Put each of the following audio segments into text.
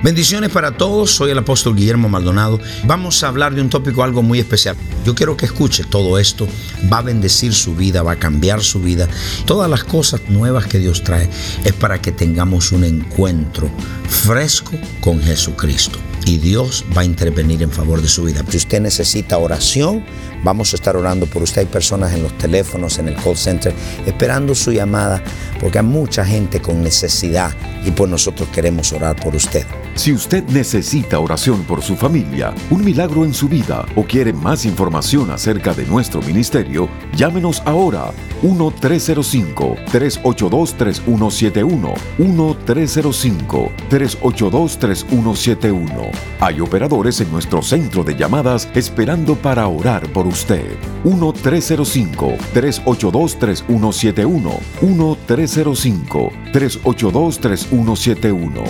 Bendiciones para todos, soy el apóstol Guillermo Maldonado. Vamos a hablar de un tópico algo muy especial. Yo quiero que escuche todo esto, va a bendecir su vida, va a cambiar su vida. Todas las cosas nuevas que Dios trae es para que tengamos un encuentro fresco con Jesucristo y Dios va a intervenir en favor de su vida. Si usted necesita oración, vamos a estar orando por usted. Hay personas en los teléfonos, en el call center, esperando su llamada, porque hay mucha gente con necesidad y pues nosotros queremos orar por usted. Si usted necesita oración por su familia, un milagro en su vida o quiere más información acerca de nuestro ministerio, llámenos ahora 1-305-382-3171. 1-305-382-3171. Hay operadores en nuestro centro de llamadas esperando para orar por usted. 1-305-382-3171. 1-305-382-3171.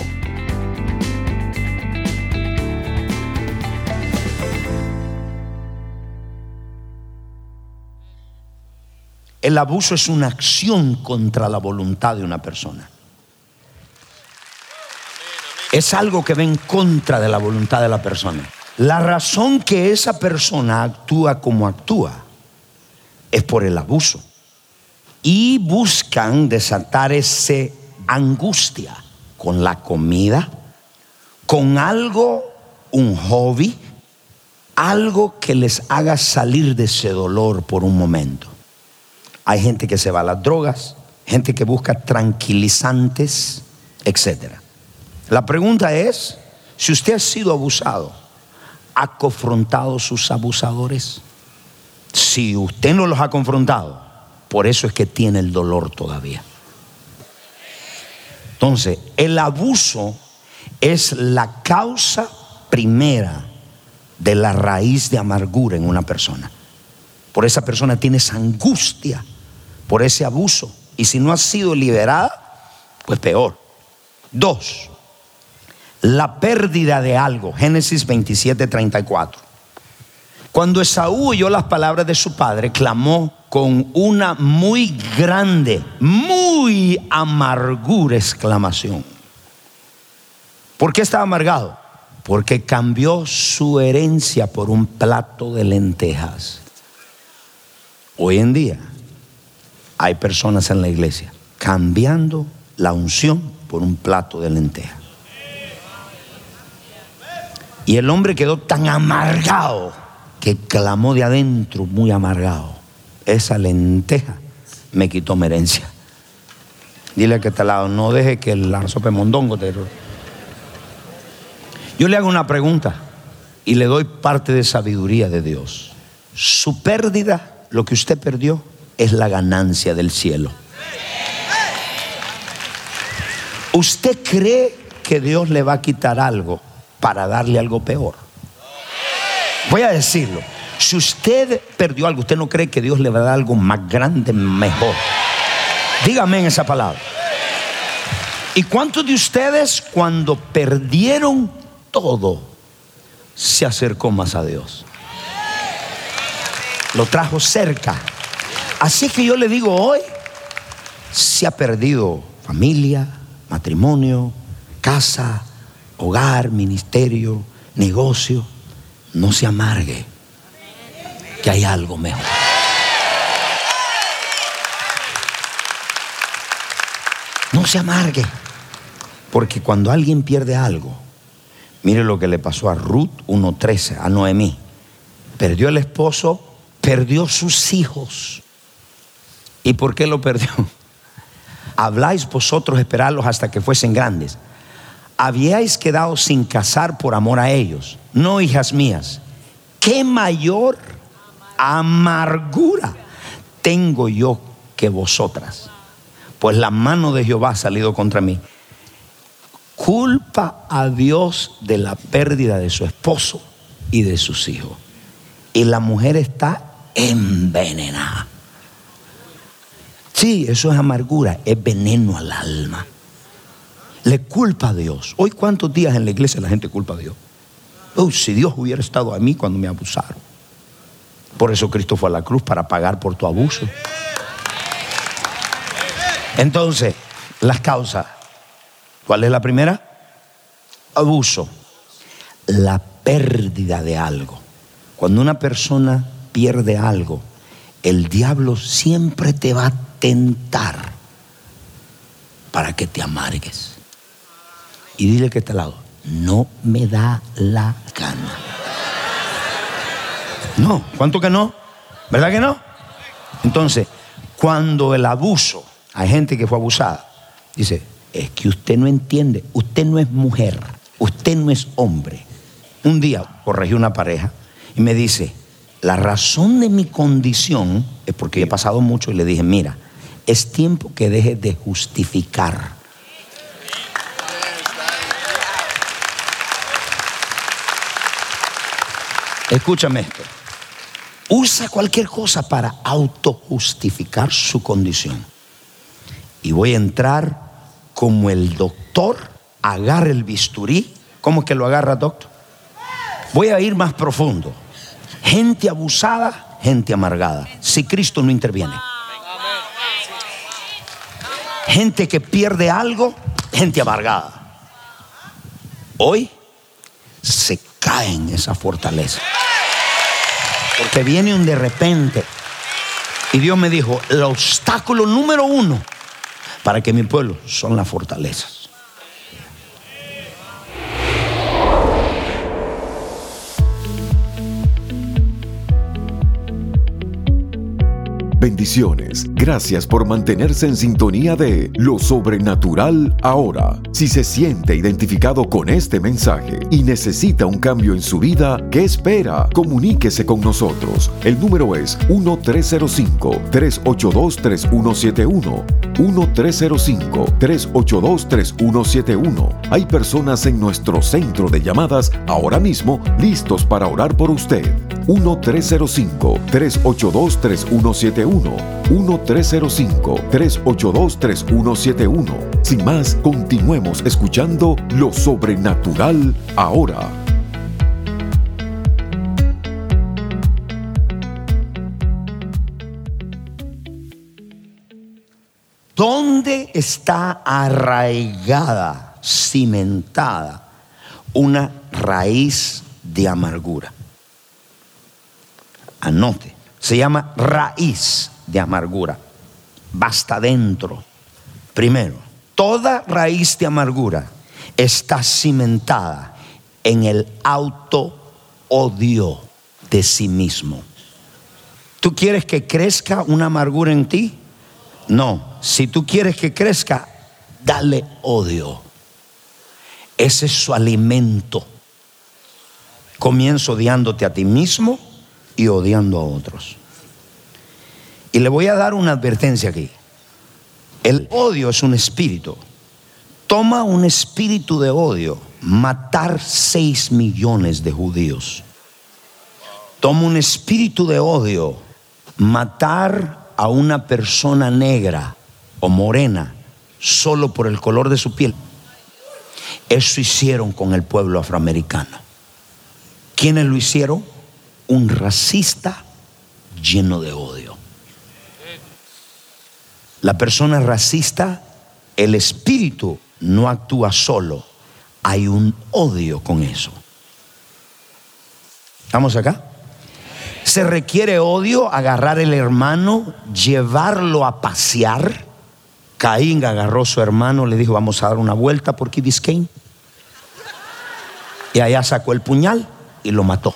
El abuso es una acción contra la voluntad de una persona. Es algo que va en contra de la voluntad de la persona. La razón que esa persona actúa como actúa es por el abuso. Y buscan desatar esa angustia con la comida, con algo, un hobby, algo que les haga salir de ese dolor por un momento. Hay gente que se va a las drogas, gente que busca tranquilizantes, etc. La pregunta es, si usted ha sido abusado, ¿ha confrontado sus abusadores? Si usted no los ha confrontado, por eso es que tiene el dolor todavía. Entonces, el abuso es la causa primera de la raíz de amargura en una persona. Por esa persona tiene angustia por ese abuso. Y si no ha sido liberada, pues peor. Dos, la pérdida de algo. Génesis 27, 34. Cuando Esaú oyó las palabras de su padre, clamó con una muy grande, muy amargura exclamación. ¿Por qué estaba amargado? Porque cambió su herencia por un plato de lentejas. Hoy en día hay personas en la iglesia cambiando la unción por un plato de lenteja. Y el hombre quedó tan amargado que clamó de adentro, muy amargado. Esa lenteja me quitó mi herencia. Dile que está al lado, no deje que el sopa mondongo te... Yo le hago una pregunta y le doy parte de sabiduría de Dios. Su pérdida, lo que usted perdió, es la ganancia del cielo. ¿Usted cree que Dios le va a quitar algo para darle algo peor? Voy a decirlo. Si usted perdió algo, usted no cree que Dios le va a dar algo más grande, mejor. Dígame en esa palabra. ¿Y cuántos de ustedes cuando perdieron todo se acercó más a Dios? Lo trajo cerca. Así que yo le digo hoy, se ha perdido familia, matrimonio, casa, hogar, ministerio, negocio, no se amargue, que hay algo mejor. No se amargue, porque cuando alguien pierde algo, mire lo que le pasó a Ruth 1.13, a Noemí, perdió el esposo, perdió sus hijos ¿Y por qué lo perdió? Habláis vosotros esperarlos hasta que fuesen grandes. Habíais quedado sin casar por amor a ellos. No, hijas mías, qué mayor amargura tengo yo que vosotras. Pues la mano de Jehová ha salido contra mí. Culpa a Dios de la pérdida de su esposo y de sus hijos. Y la mujer está envenenada Sí, eso es amargura, es veneno al alma. Le culpa a Dios. Hoy cuántos días en la iglesia la gente culpa a Dios. Oh, si Dios hubiera estado a mí cuando me abusaron. Por eso Cristo fue a la cruz para pagar por tu abuso. Entonces, las causas. ¿Cuál es la primera? Abuso. La pérdida de algo. Cuando una persona pierde algo, el diablo siempre te va a tentar para que te amargues. Y dile que está al lado, no me da la gana. No, ¿cuánto que no? ¿Verdad que no? Entonces, cuando el abuso, hay gente que fue abusada, dice, es que usted no entiende, usted no es mujer, usted no es hombre. Un día corregí una pareja y me dice, la razón de mi condición es porque he pasado mucho y le dije, mira, es tiempo que dejes de justificar. Escúchame esto. Usa cualquier cosa para autojustificar su condición. Y voy a entrar como el doctor agarra el bisturí. ¿Cómo que lo agarra, doctor? Voy a ir más profundo. Gente abusada, gente amargada. Si Cristo no interviene. Gente que pierde algo, gente amargada. Hoy se cae en esa fortaleza. Porque viene un de repente. Y Dios me dijo, el obstáculo número uno para que mi pueblo son las fortalezas. Bendiciones. Gracias por mantenerse en sintonía de Lo Sobrenatural ahora. Si se siente identificado con este mensaje y necesita un cambio en su vida, ¿qué espera? Comuníquese con nosotros. El número es 1-305-382-3171. 1-305-382-3171. Hay personas en nuestro centro de llamadas ahora mismo listos para orar por usted. 1-305-382-3171. 1-305-382-3171. Sin más, continuemos escuchando lo sobrenatural ahora. ¿Dónde está arraigada, cimentada, una raíz de amargura? Anote se llama raíz de amargura. Basta dentro. Primero, toda raíz de amargura está cimentada en el auto odio de sí mismo. ¿Tú quieres que crezca una amargura en ti? No. Si tú quieres que crezca, dale odio. Ese es su alimento. Comienzo odiándote a ti mismo y odiando a otros. Y le voy a dar una advertencia aquí. El odio es un espíritu. Toma un espíritu de odio, matar 6 millones de judíos. Toma un espíritu de odio, matar a una persona negra o morena solo por el color de su piel. Eso hicieron con el pueblo afroamericano. ¿Quiénes lo hicieron? un racista lleno de odio. La persona racista, el espíritu no actúa solo, hay un odio con eso. ¿Estamos acá? Se requiere odio, agarrar el hermano, llevarlo a pasear. Caín agarró a su hermano, le dijo, vamos a dar una vuelta por Key Y allá sacó el puñal y lo mató.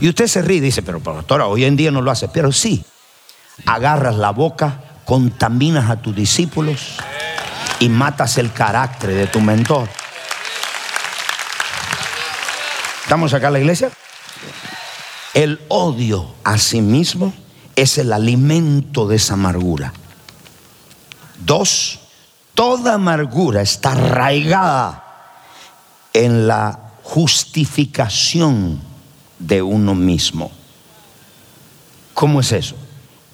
Y usted se ríe y dice, pero pastora, hoy en día no lo hace. Pero sí, agarras la boca, contaminas a tus discípulos y matas el carácter de tu mentor. ¿Estamos acá en la iglesia? El odio a sí mismo es el alimento de esa amargura. Dos, toda amargura está arraigada en la justificación de uno mismo. ¿Cómo es eso?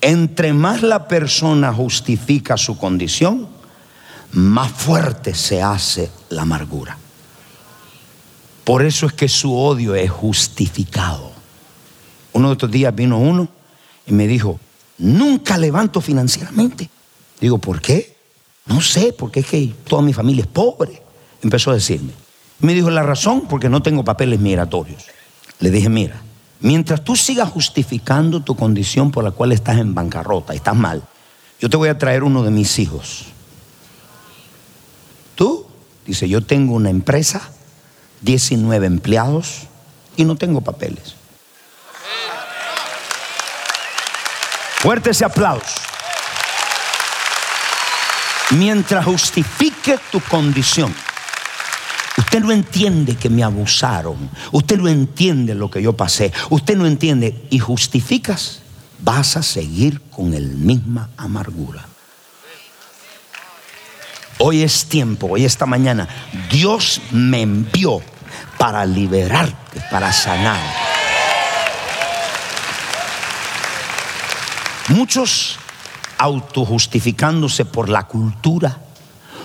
Entre más la persona justifica su condición, más fuerte se hace la amargura. Por eso es que su odio es justificado. Uno de estos días vino uno y me dijo, nunca levanto financieramente. Digo, ¿por qué? No sé, porque es que toda mi familia es pobre. Empezó a decirme. Me dijo la razón, porque no tengo papeles migratorios. Le dije, mira, mientras tú sigas justificando tu condición por la cual estás en bancarrota, estás mal, yo te voy a traer uno de mis hijos. Tú, dice, yo tengo una empresa, 19 empleados y no tengo papeles. Fuerte ese aplauso. Mientras justifique tu condición, usted no entiende que me abusaron, usted no entiende lo que yo pasé, usted no entiende y justificas, vas a seguir con el misma amargura. Hoy es tiempo, hoy esta mañana, Dios me envió para liberarte, para sanar. Muchos autojustificándose por la cultura,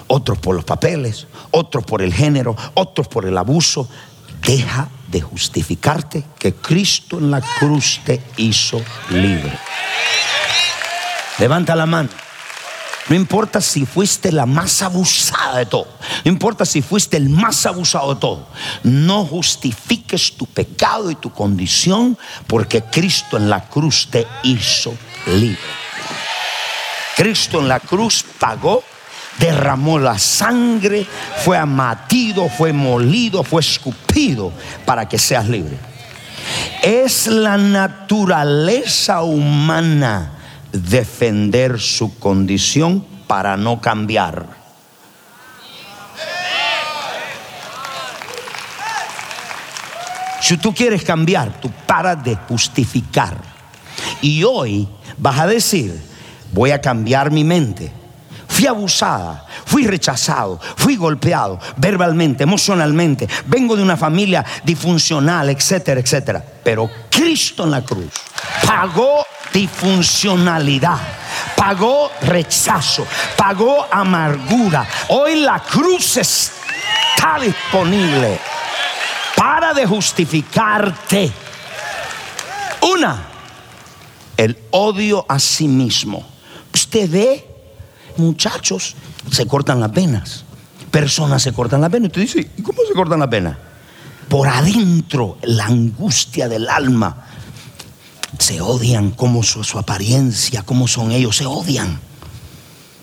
otros por los papeles, otros por el género, otros por el abuso. Deja de justificarte que Cristo en la cruz te hizo libre. Levanta la mano. No importa si fuiste la más abusada de todo. No importa si fuiste el más abusado de todo. No justifiques tu pecado y tu condición porque Cristo en la cruz te hizo libre. Cristo en la cruz pagó, derramó la sangre, fue amatido, fue molido, fue escupido para que seas libre. Es la naturaleza humana defender su condición para no cambiar. Si tú quieres cambiar, tú paras de justificar. Y hoy vas a decir, voy a cambiar mi mente. Fui abusada, fui rechazado, fui golpeado verbalmente, emocionalmente. Vengo de una familia disfuncional, etcétera, etcétera. Pero Cristo en la cruz pagó disfuncionalidad, pagó rechazo, pagó amargura. Hoy la cruz está disponible para justificarte. Una, el odio a sí mismo. Usted ve, muchachos, se cortan las venas. Personas se cortan las venas. Usted dice, ¿y cómo se cortan las venas? Por adentro, la angustia del alma. Se odian como su, su apariencia, como son ellos, se odian.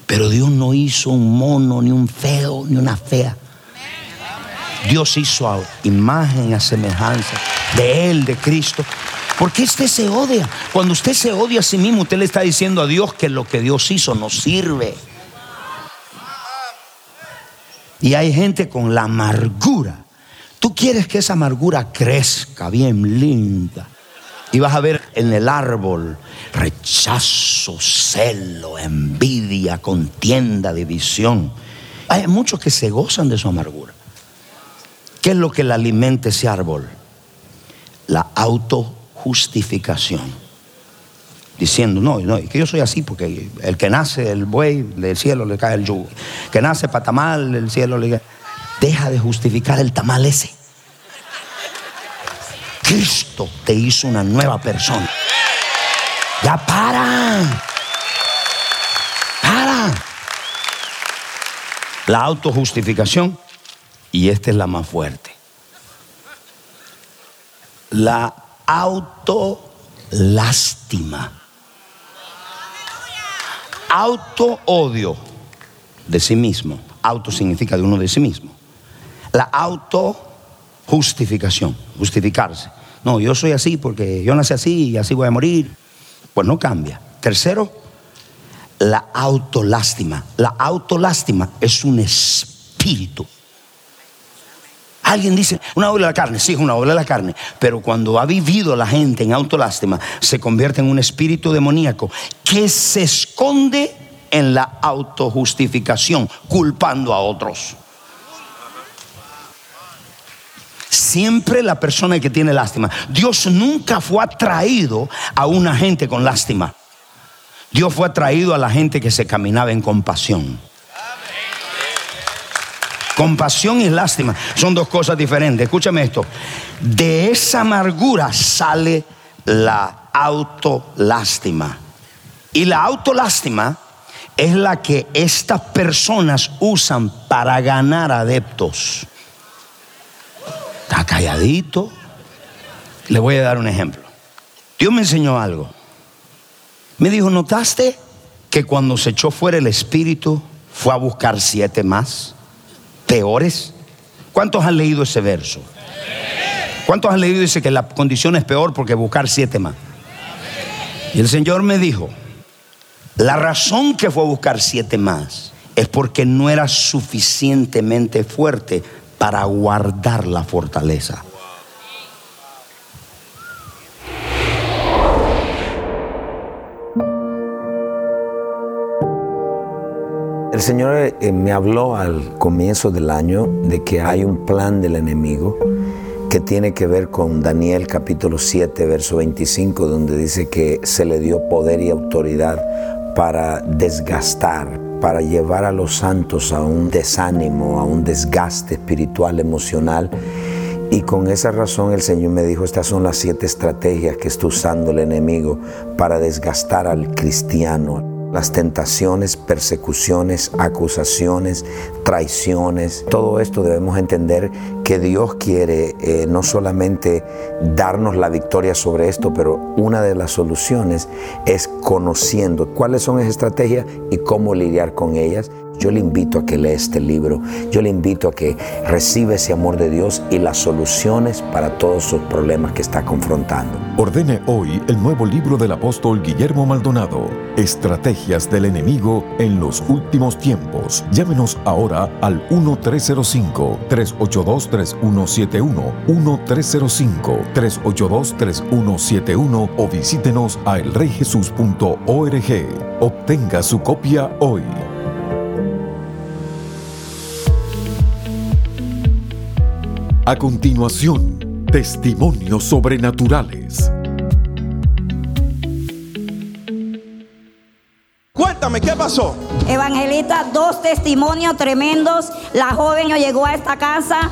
Pero Dios no hizo un mono, ni un feo, ni una fea. Dios hizo a imagen, a semejanza de Él, de Cristo. Porque usted se odia. Cuando usted se odia a sí mismo, usted le está diciendo a Dios que lo que Dios hizo no sirve. Y hay gente con la amargura. Tú quieres que esa amargura crezca bien linda. Y vas a ver en el árbol rechazo, celo, envidia, contienda, división. Hay muchos que se gozan de su amargura. ¿Qué es lo que le alimenta ese árbol? La autojustificación. Diciendo, no, no, que yo soy así porque el que nace el buey, del cielo le cae el yugo. Que nace para tamal, del cielo le cae. Deja de justificar el tamal ese. Cristo te hizo una nueva persona. Ya para. Para. La autojustificación. Y esta es la más fuerte. La autolástima. Auto odio de sí mismo. Auto significa de uno de sí mismo. La autojustificación, justificarse. No, yo soy así porque yo nací así y así voy a morir. Pues no cambia. Tercero, la autolástima. La autolástima es un espíritu. Alguien dice, una obra de la carne, sí, es una obra de la carne, pero cuando ha vivido la gente en autolástima, se convierte en un espíritu demoníaco que se esconde en la autojustificación, culpando a otros. Siempre la persona que tiene lástima. Dios nunca fue atraído a una gente con lástima. Dios fue atraído a la gente que se caminaba en compasión. Compasión y lástima son dos cosas diferentes. Escúchame esto. De esa amargura sale la autolástima. Y la autolástima es la que estas personas usan para ganar adeptos. Está calladito. Le voy a dar un ejemplo. Dios me enseñó algo. Me dijo, ¿notaste que cuando se echó fuera el espíritu fue a buscar siete más? Peores. ¿Cuántos han leído ese verso? ¿Cuántos han leído dice que la condición es peor porque buscar siete más? Y el Señor me dijo, la razón que fue a buscar siete más es porque no era suficientemente fuerte para guardar la fortaleza. Señor eh, me habló al comienzo del año de que hay un plan del enemigo que tiene que ver con Daniel capítulo 7, verso 25, donde dice que se le dio poder y autoridad para desgastar, para llevar a los santos a un desánimo, a un desgaste espiritual, emocional. Y con esa razón el Señor me dijo, estas son las siete estrategias que está usando el enemigo para desgastar al cristiano las tentaciones, persecuciones, acusaciones, traiciones. Todo esto debemos entender que Dios quiere eh, no solamente darnos la victoria sobre esto, pero una de las soluciones es conociendo cuáles son esas estrategias y cómo lidiar con ellas. Yo le invito a que lea este libro, yo le invito a que reciba ese amor de Dios y las soluciones para todos sus problemas que está confrontando. Ordene hoy el nuevo libro del apóstol Guillermo Maldonado, Estrategias del enemigo en los últimos tiempos. Llámenos ahora al 1305-382-3171, 1305-382-3171 o visítenos a elreyjesus.org. Obtenga su copia hoy. A continuación, testimonios sobrenaturales. Cuéntame, ¿qué pasó? Evangelista, dos testimonios tremendos. La joven llegó a esta casa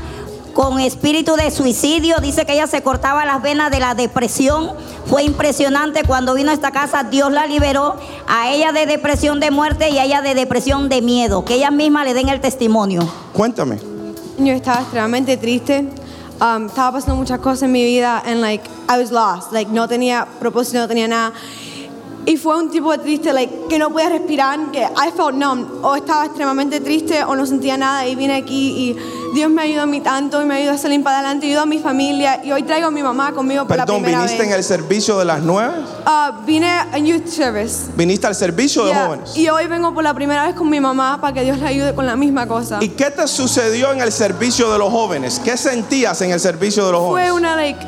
con espíritu de suicidio. Dice que ella se cortaba las venas de la depresión. Fue impresionante cuando vino a esta casa. Dios la liberó a ella de depresión de muerte y a ella de depresión de miedo. Que ella misma le den el testimonio. Cuéntame. Yo estaba extremadamente triste. Um, estaba pasando muchas cosas en mi vida and like I was lost. Like no tenía propósito, no tenía nada. Y fue un tipo de triste, like, que no podía respirar, que I felt numb. O estaba extremadamente triste o no sentía nada y vine aquí y Dios me ayudó a mí tanto y me ayudó a salir para adelante, ayudó a mi familia y hoy traigo a mi mamá conmigo por Perdón, la primera ¿viniste en vez. el servicio de las nueve? Ah, vine a Youth Service. ¿Viniste al servicio de Yeah. jóvenes? Y hoy vengo por la primera vez con mi mamá para que Dios le ayude con la misma cosa. ¿Y qué te sucedió en el servicio de los jóvenes? ¿Qué sentías en el servicio de los Fue jóvenes? una, like,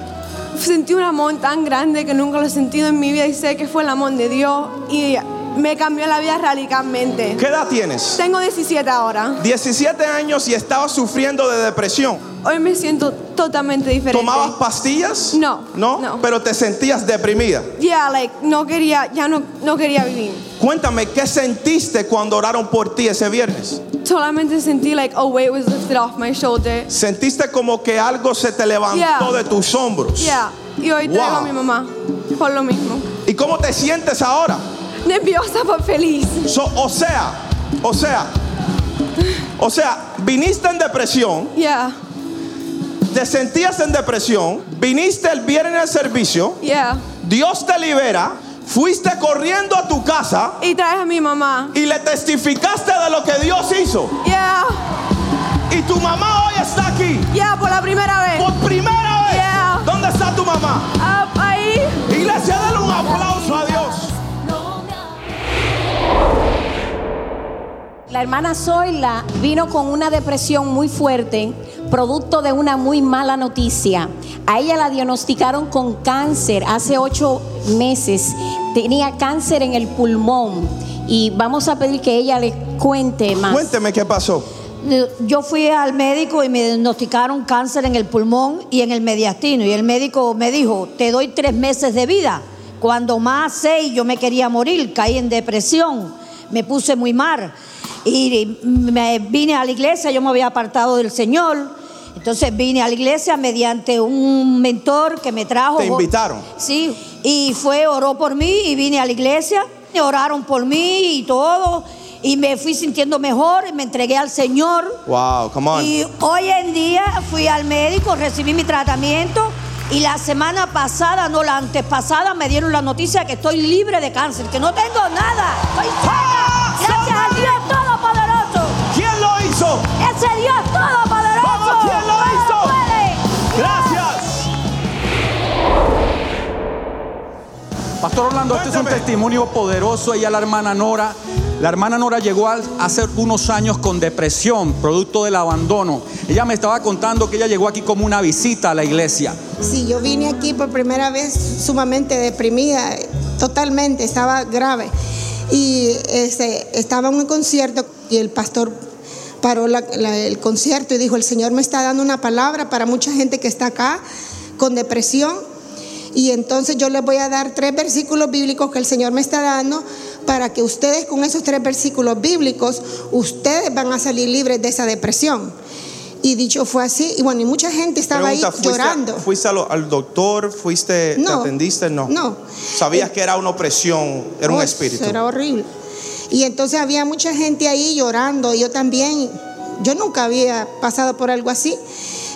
sentí un amor tan grande que nunca lo he sentido en mi vida y sé que fue el amor de Dios y me cambió la vida radicalmente. ¿Qué edad tienes? Tengo 17 ahora. 17 años y estabas sufriendo de depresión. Hoy me siento totalmente diferente. ¿Tomabas pastillas? No, ¿No? no. Pero te sentías deprimida. Yeah, like, no quería, ya no, no quería vivir. Cuéntame, ¿qué sentiste cuando oraron por ti ese viernes? Solamente sentí like a weight was lifted off my shoulder. ¿Sentiste como que algo se te levantó Yeah. de tus hombros? Yeah, y hoy traigo a Wow. mi mamá por lo mismo. ¿Y cómo te sientes ahora? Nerviosa pero feliz. So, o sea, o sea, o sea, viniste en depresión, Yeah, te sentías en depresión, viniste el viernes al servicio, yeah. Dios te libera, fuiste corriendo a tu casa Y traes a mi mamá. y le testificaste de lo que Dios hizo. Yeah, Y tu mamá hoy está aquí yeah, por la primera vez. por primera vez. Yeah. ¿Dónde está tu mamá? Ah, ahí. Iglesia, dale un aplauso a Dios. La hermana Zoila vino con una depresión muy fuerte, producto de una muy mala noticia. A ella la diagnosticaron con cáncer hace ocho meses. Tenía cáncer en el pulmón. Y vamos a pedir que ella le cuente más. Cuénteme qué pasó. Yo fui al médico y me diagnosticaron cáncer en el pulmón y en el mediastino. Y el médico me dijo, te doy tres meses de vida. Cuando más sé, yo me quería morir, caí en depresión, me puse muy mal. Y me vine a la iglesia, yo me había apartado del Señor. Entonces vine a la iglesia mediante un mentor que me trajo. ¿Te invitaron? Sí, y fue, oró por mí y vine a la iglesia. Oraron por mí y todo. Y me fui sintiendo mejor y me entregué al Señor. Wow, come on. Y hoy en día fui al médico, recibí mi tratamiento y la semana pasada, no la antepasada, me dieron la noticia que estoy libre de cáncer, que no tengo nada. Estoy sana. Gracias al Dios Todopoderoso. ¿Quién lo hizo? Ese Dios Todopoderoso. Pastor Orlando, este es un testimonio poderoso. Ella, la hermana Nora. La hermana Nora llegó a- hace unos años con depresión, producto del abandono. Ella me estaba contando que ella llegó aquí como una visita a la iglesia. Sí, yo vine aquí por primera vez sumamente deprimida, totalmente, estaba grave. Y este, estaba en un concierto y el pastor paró la- la- el concierto y dijo, el Señor me está dando una palabra para mucha gente que está acá con depresión. Y entonces yo les voy a dar tres versículos bíblicos que el Señor me está dando para que ustedes con esos tres versículos bíblicos, ustedes van a salir libres de esa depresión. Y dicho fue así, y bueno, y mucha gente estaba Pregunta, ahí ¿fuiste, llorando. ¿Fuiste al doctor? ¿Fuiste, te No. atendiste? No. No. ¿Sabías que era una opresión? Era un espíritu. Era horrible. Y entonces había mucha gente ahí llorando. Yo también, yo nunca había pasado por algo así,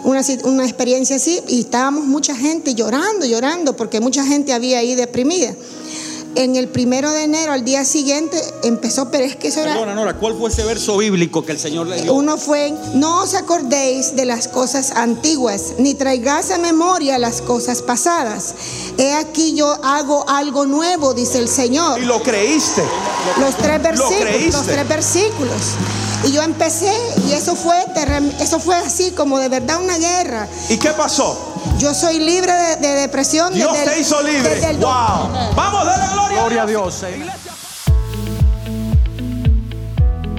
una, una experiencia así. Y estábamos mucha gente llorando, llorando, porque mucha gente había ahí deprimida. En el primero de enero, al día siguiente, empezó, pero es que eso era... Perdona, Nora, ¿cuál fue ese verso bíblico que el Señor le dio? Uno fue, no os acordéis de las cosas antiguas, ni traigáis a memoria las cosas pasadas. He aquí yo hago algo nuevo, dice el Señor. Y lo creíste. Los tres versículos, creíste. los tres versículos. Y yo empecé y eso fue eso fue así como de verdad una guerra. ¿Y qué pasó? Yo soy libre de, de depresión. Dios desde el- te hizo libre. desde el- Wow. Vamos, dale gloria. Gloria a Dios. eh.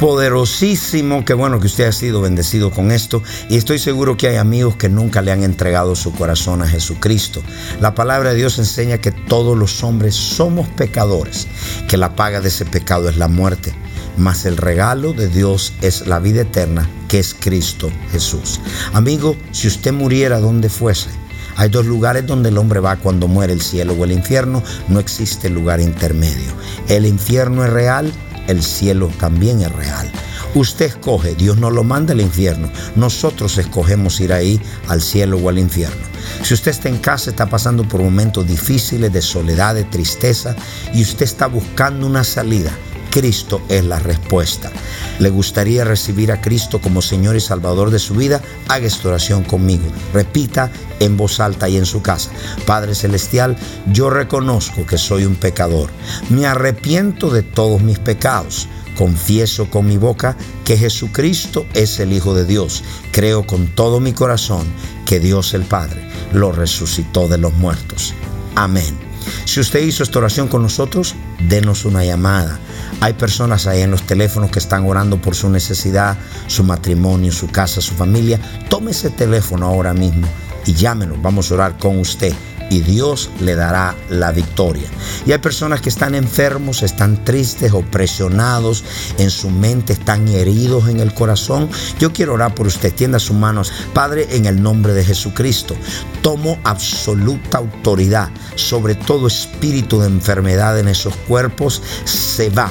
Poderosísimo, qué bueno que usted ha sido bendecido con esto y estoy seguro que hay amigos que nunca le han entregado su corazón a Jesucristo. La palabra de Dios enseña que todos los hombres somos pecadores, que la paga de ese pecado es la muerte, mas el regalo de Dios es la vida eterna, que es Cristo Jesús. Amigo, si usted muriera donde fuese, hay dos lugares donde el hombre va cuando muere, el cielo o el infierno. No existe lugar intermedio. El infierno es real, el cielo también es real. Usted escoge, Dios no lo manda al infierno. Nosotros escogemos ir ahí al cielo o al infierno. Si usted está en casa, está pasando por momentos difíciles de soledad, de tristeza, y usted está buscando una salida, Cristo es la respuesta. ¿Le gustaría recibir a Cristo como Señor y Salvador de su vida? Haga esta oración conmigo. Repita en voz alta y en su casa. Padre Celestial, yo reconozco que soy un pecador. Me arrepiento de todos mis pecados. confieso con mi boca que Jesucristo es el Hijo de Dios. Creo con todo mi corazón que Dios el Padre lo resucitó de los muertos. Amén. Si usted hizo esta oración con nosotros, denos una llamada. Hay personas ahí en los teléfonos que están orando por su necesidad, su matrimonio, su casa, su familia. Tome ese teléfono ahora mismo y llámenos. Vamos a orar con usted y Dios le dará la victoria. Y hay personas que están enfermos, están tristes, opresionados, en su mente están heridos en el corazón. Yo quiero orar por usted. Tienda sus manos. Padre, en el nombre de Jesucristo, tomo absoluta autoridad sobre todo espíritu de enfermedad en esos cuerpos. Se va.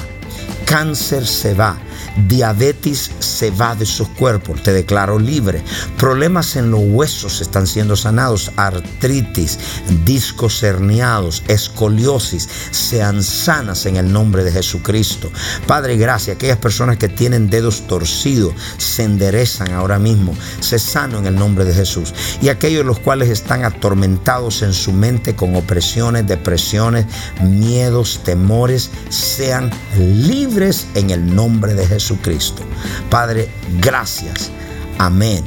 Cáncer se va Diabetes se va de sus cuerpos, te declaro libre. Problemas en los huesos están siendo sanados. Artritis, discos herniados, escoliosis, sean sanas en el nombre de Jesucristo. Padre, gracias. Aquellas personas que tienen dedos torcidos se enderezan ahora mismo. Se sano en el nombre de Jesús. Y aquellos los cuales están atormentados en su mente con opresiones, depresiones, miedos, temores, sean libres en el nombre de Jesús. Jesucristo. Padre, gracias. Amén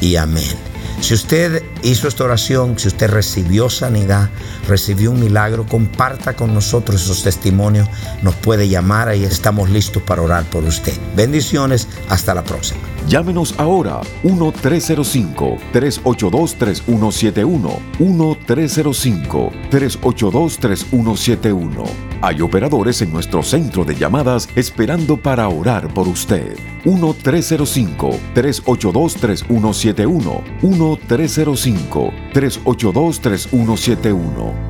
y amén. Si usted hizo esta oración, si usted recibió sanidad, recibió un milagro, comparta con nosotros esos testimonios. Nos puede llamar y estamos listos para orar por usted. Bendiciones, hasta la próxima. Llámenos ahora 1-305-382-3171. 1-305-382-3171. Hay operadores en nuestro centro de llamadas esperando para orar por usted. 1-305-382-3171. 1-305-382-3171.